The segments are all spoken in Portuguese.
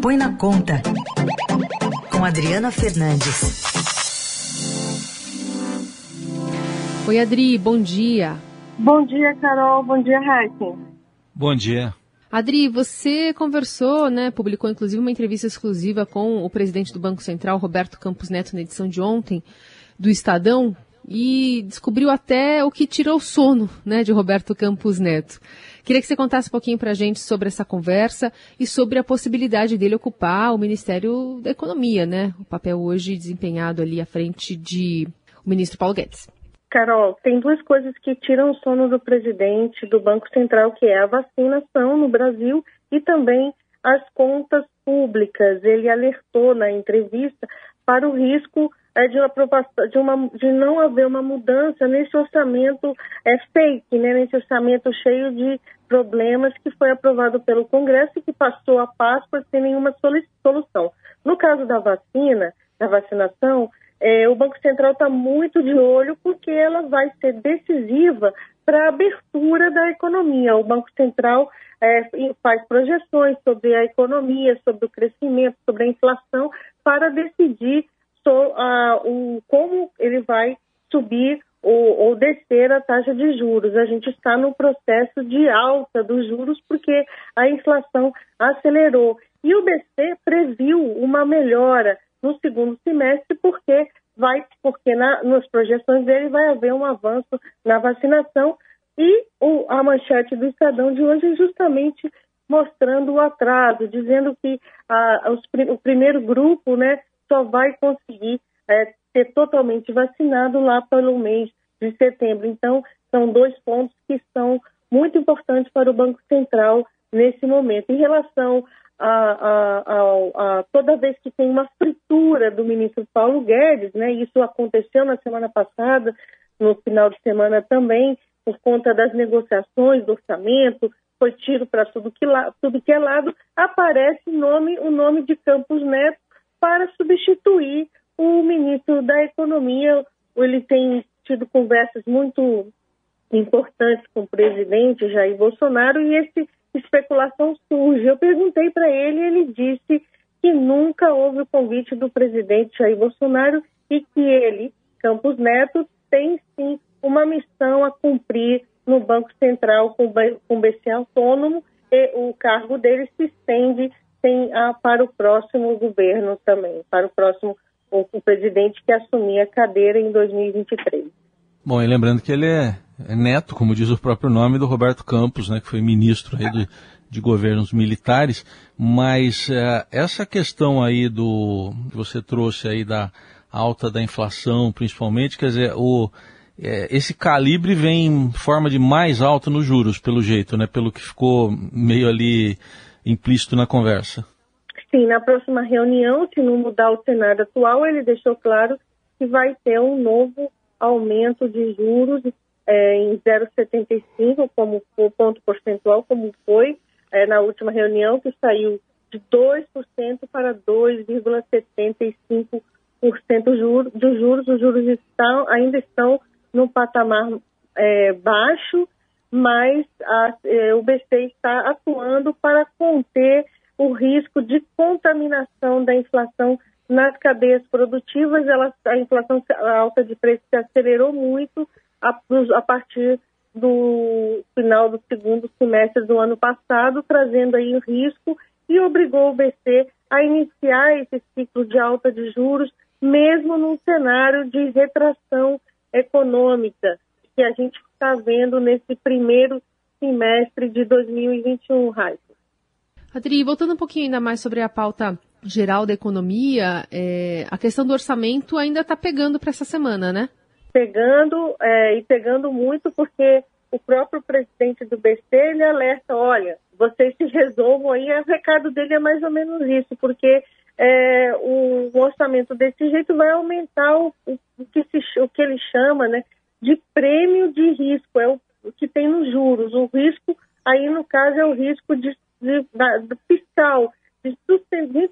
Põe na Conta, com Adriana Fernandes. Oi, Adri, bom dia. Bom dia, Carol. Bom dia, Raíssa. Bom dia. Adri, você conversou, né, publicou inclusive uma entrevista exclusiva com o presidente do Banco Central, Roberto Campos Neto, na edição de ontem do Estadão, e descobriu até o que tirou o sono, né, de Roberto Campos Neto. Queria que você contasse um pouquinho para a gente sobre essa conversa e sobre a possibilidade dele ocupar o Ministério da Economia, né, o papel hoje desempenhado ali à frente de o ministro Paulo Guedes. Carol, tem duas coisas que tiram o sono do presidente do Banco Central, que é a vacinação no Brasil e também as contas públicas. Ele alertou na entrevista para o risco é, de, uma, de, uma, de não haver uma mudança nesse orçamento é, fake, né, nesse orçamento cheio de problemas que foi aprovado pelo Congresso e que passou a Páscoa sem nenhuma solução. No caso da vacina, da vacinação, é, o Banco Central está muito de olho porque ela vai ser decisiva para a abertura da economia. O Banco Central é, faz projeções sobre a economia, sobre o crescimento, sobre a inflação, para decidir so, o, como ele vai subir ou, ou, descer a taxa de juros. A gente está no processo de alta dos juros porque a inflação acelerou. E o BC previu uma melhora no segundo semestre, porque vai, porque na, nas projeções dele vai haver um avanço na vacinação e o, a manchete do Estadão de hoje é justamente mostrando o atraso, dizendo que os, o primeiro grupo né, só vai conseguir é, ser totalmente vacinado lá pelo mês de setembro. Então, são dois pontos que são muito importantes para o Banco Central nesse momento. Em relação a, a, a, a, toda vez que tem uma fritura do ministro Paulo Guedes, né? Isso aconteceu na semana passada, no final de semana também, por conta das negociações do orçamento, foi tiro para tudo que, tudo que é lado, aparece nome, o nome de Campos Neto para substituir o ministro da Economia. Ele tem tido conversas muito importantes com o presidente Jair Bolsonaro e esse especulação surge. Eu perguntei para ele e ele disse que nunca houve o convite do presidente Jair Bolsonaro e que ele, Campos Neto, tem sim uma missão a cumprir no Banco Central com o BC autônomo e o cargo dele se estende tem, a, para o próximo governo também, para o próximo o, o presidente que assumir a cadeira em 2023. Bom, e lembrando que ele é é neto, como diz o próprio nome, do Roberto Campos, né, que foi ministro aí de, de governos militares, mas é, essa questão aí do que você trouxe aí da alta da inflação, principalmente, quer dizer, o, é, esse calibre vem em forma de mais alto nos juros, pelo jeito, né, pelo que ficou meio ali implícito na conversa. Sim, na próxima reunião, se não mudar o cenário atual, ele deixou claro que vai ter um novo aumento de juros é, em 0,75 como ponto percentual, como foi é, na última reunião, que saiu de 2% para 2,75% juro, dos juros. Os juros estão, ainda estão no patamar é, baixo, mas a, é, o BC está atuando para conter o risco de contaminação da inflação nas cadeias produtivas. Ela, a inflação alta de preço se acelerou muito a, a partir do final do segundo semestre do ano passado, trazendo aí o risco e obrigou o BC a iniciar esse ciclo de alta de juros, mesmo num cenário de retração econômica que a gente está vendo nesse primeiro semestre de 2021, Raíssa. Adri, voltando um pouquinho ainda mais sobre a pauta geral da economia, é, a questão do orçamento ainda está pegando para essa semana, né? pegando é, e pegando muito porque o próprio presidente do BC ele alerta, olha, vocês se resolvam aí, o recado dele é mais ou menos isso, porque é, o, orçamento desse jeito vai aumentar o, o, que se, o que ele chama né, de prêmio de risco, é o, o que tem nos juros. O risco, aí no caso, é o risco de, de, da, do fiscal, de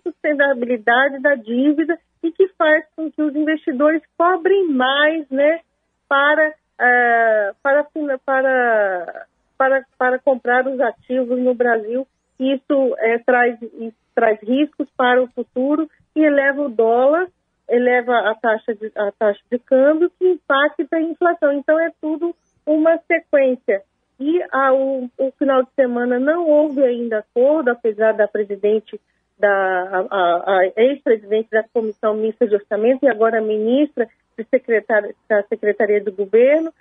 sustentabilidade da dívida e que faz com que os investidores cobrem mais né, para, uh, para, para, para, para comprar os ativos no Brasil isso é, traz, traz riscos para o futuro e eleva o dólar, eleva a taxa de, a taxa de câmbio, que impacta a inflação. Então, é tudo uma sequência. E ao, o final de semana não houve ainda acordo, apesar da presidente, da ex-presidente da Comissão Mista de Orçamento e agora ministra de secretária, da Secretaria do Governo,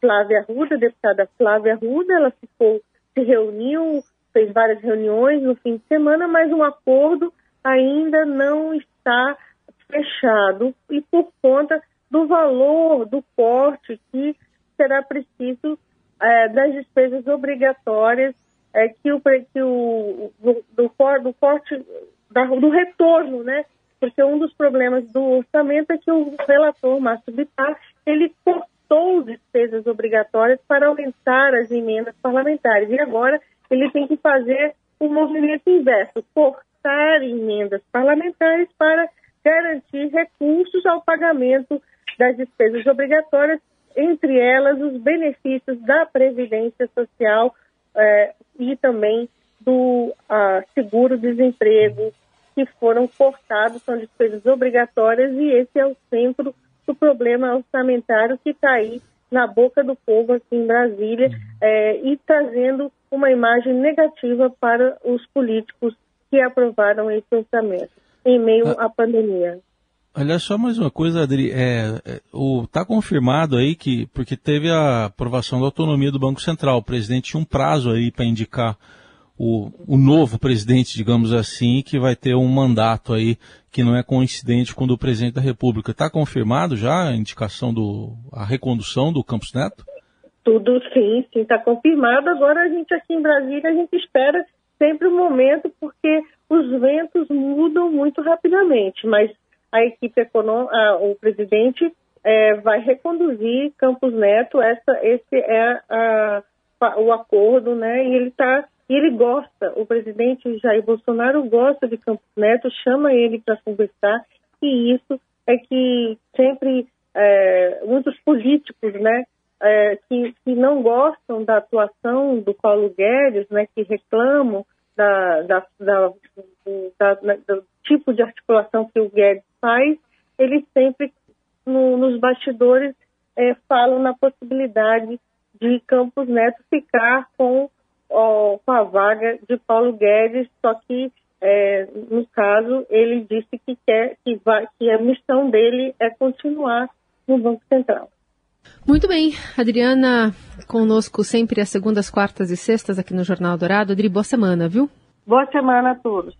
Flávia Arruda, deputada Flávia Arruda, ela ficou, se reuniu, fez várias reuniões no fim de semana, mas um acordo ainda não está fechado e por conta do valor do corte que será preciso é, das despesas obrigatórias é, que o, que o do, do, corte da, do retorno, né? Porque um dos problemas do orçamento é que o relator Márcio Bittar ele cortou despesas obrigatórias para aumentar as emendas parlamentares e agora ele tem que fazer o um movimento inverso, cortar emendas parlamentares para garantir recursos ao pagamento das despesas obrigatórias, entre elas os benefícios da Previdência Social eh, e também do ah, seguro-desemprego, que foram cortados, são despesas obrigatórias, e esse é o centro do problema orçamentário que está aí na boca do povo aqui em Brasília eh, e trazendo uma imagem negativa para os políticos que aprovaram esse orçamento em meio ah, à pandemia. Olha só mais uma coisa, Adri, é, é, o, tá confirmado aí que, porque teve a aprovação da autonomia do Banco Central, o presidente tinha um prazo aí para indicar o, o, novo presidente, digamos assim, que vai ter um mandato aí que não é coincidente com o do presidente da República. Está confirmado já a indicação do, a recondução do Campos Neto? Tudo sim, sim, está confirmado. Agora a gente aqui em Brasília, a gente espera sempre o um momento, porque os ventos mudam muito rapidamente, mas a equipe econômica, o presidente é, vai reconduzir Campos Neto, essa, esse é a, o acordo, né? E ele está, ele gosta, o presidente Jair Bolsonaro gosta de Campos Neto, chama ele para conversar, e isso é que sempre é, muitos políticos, né? É, que, que, não gostam da atuação do Paulo Guedes, né, que reclamam da, da, da, do tipo de articulação que o Guedes faz, eles sempre, no, nos bastidores, é, falam na possibilidade de Campos Neto ficar com, ó, com a vaga de Paulo Guedes, só que, é, no caso, ele disse que quer que, vai, que a missão dele é continuar no Banco Central. Muito bem, Adriana, conosco sempre às segundas, quartas e sextas aqui no Jornal Dourado. Adri, boa semana, viu? Boa semana a todos.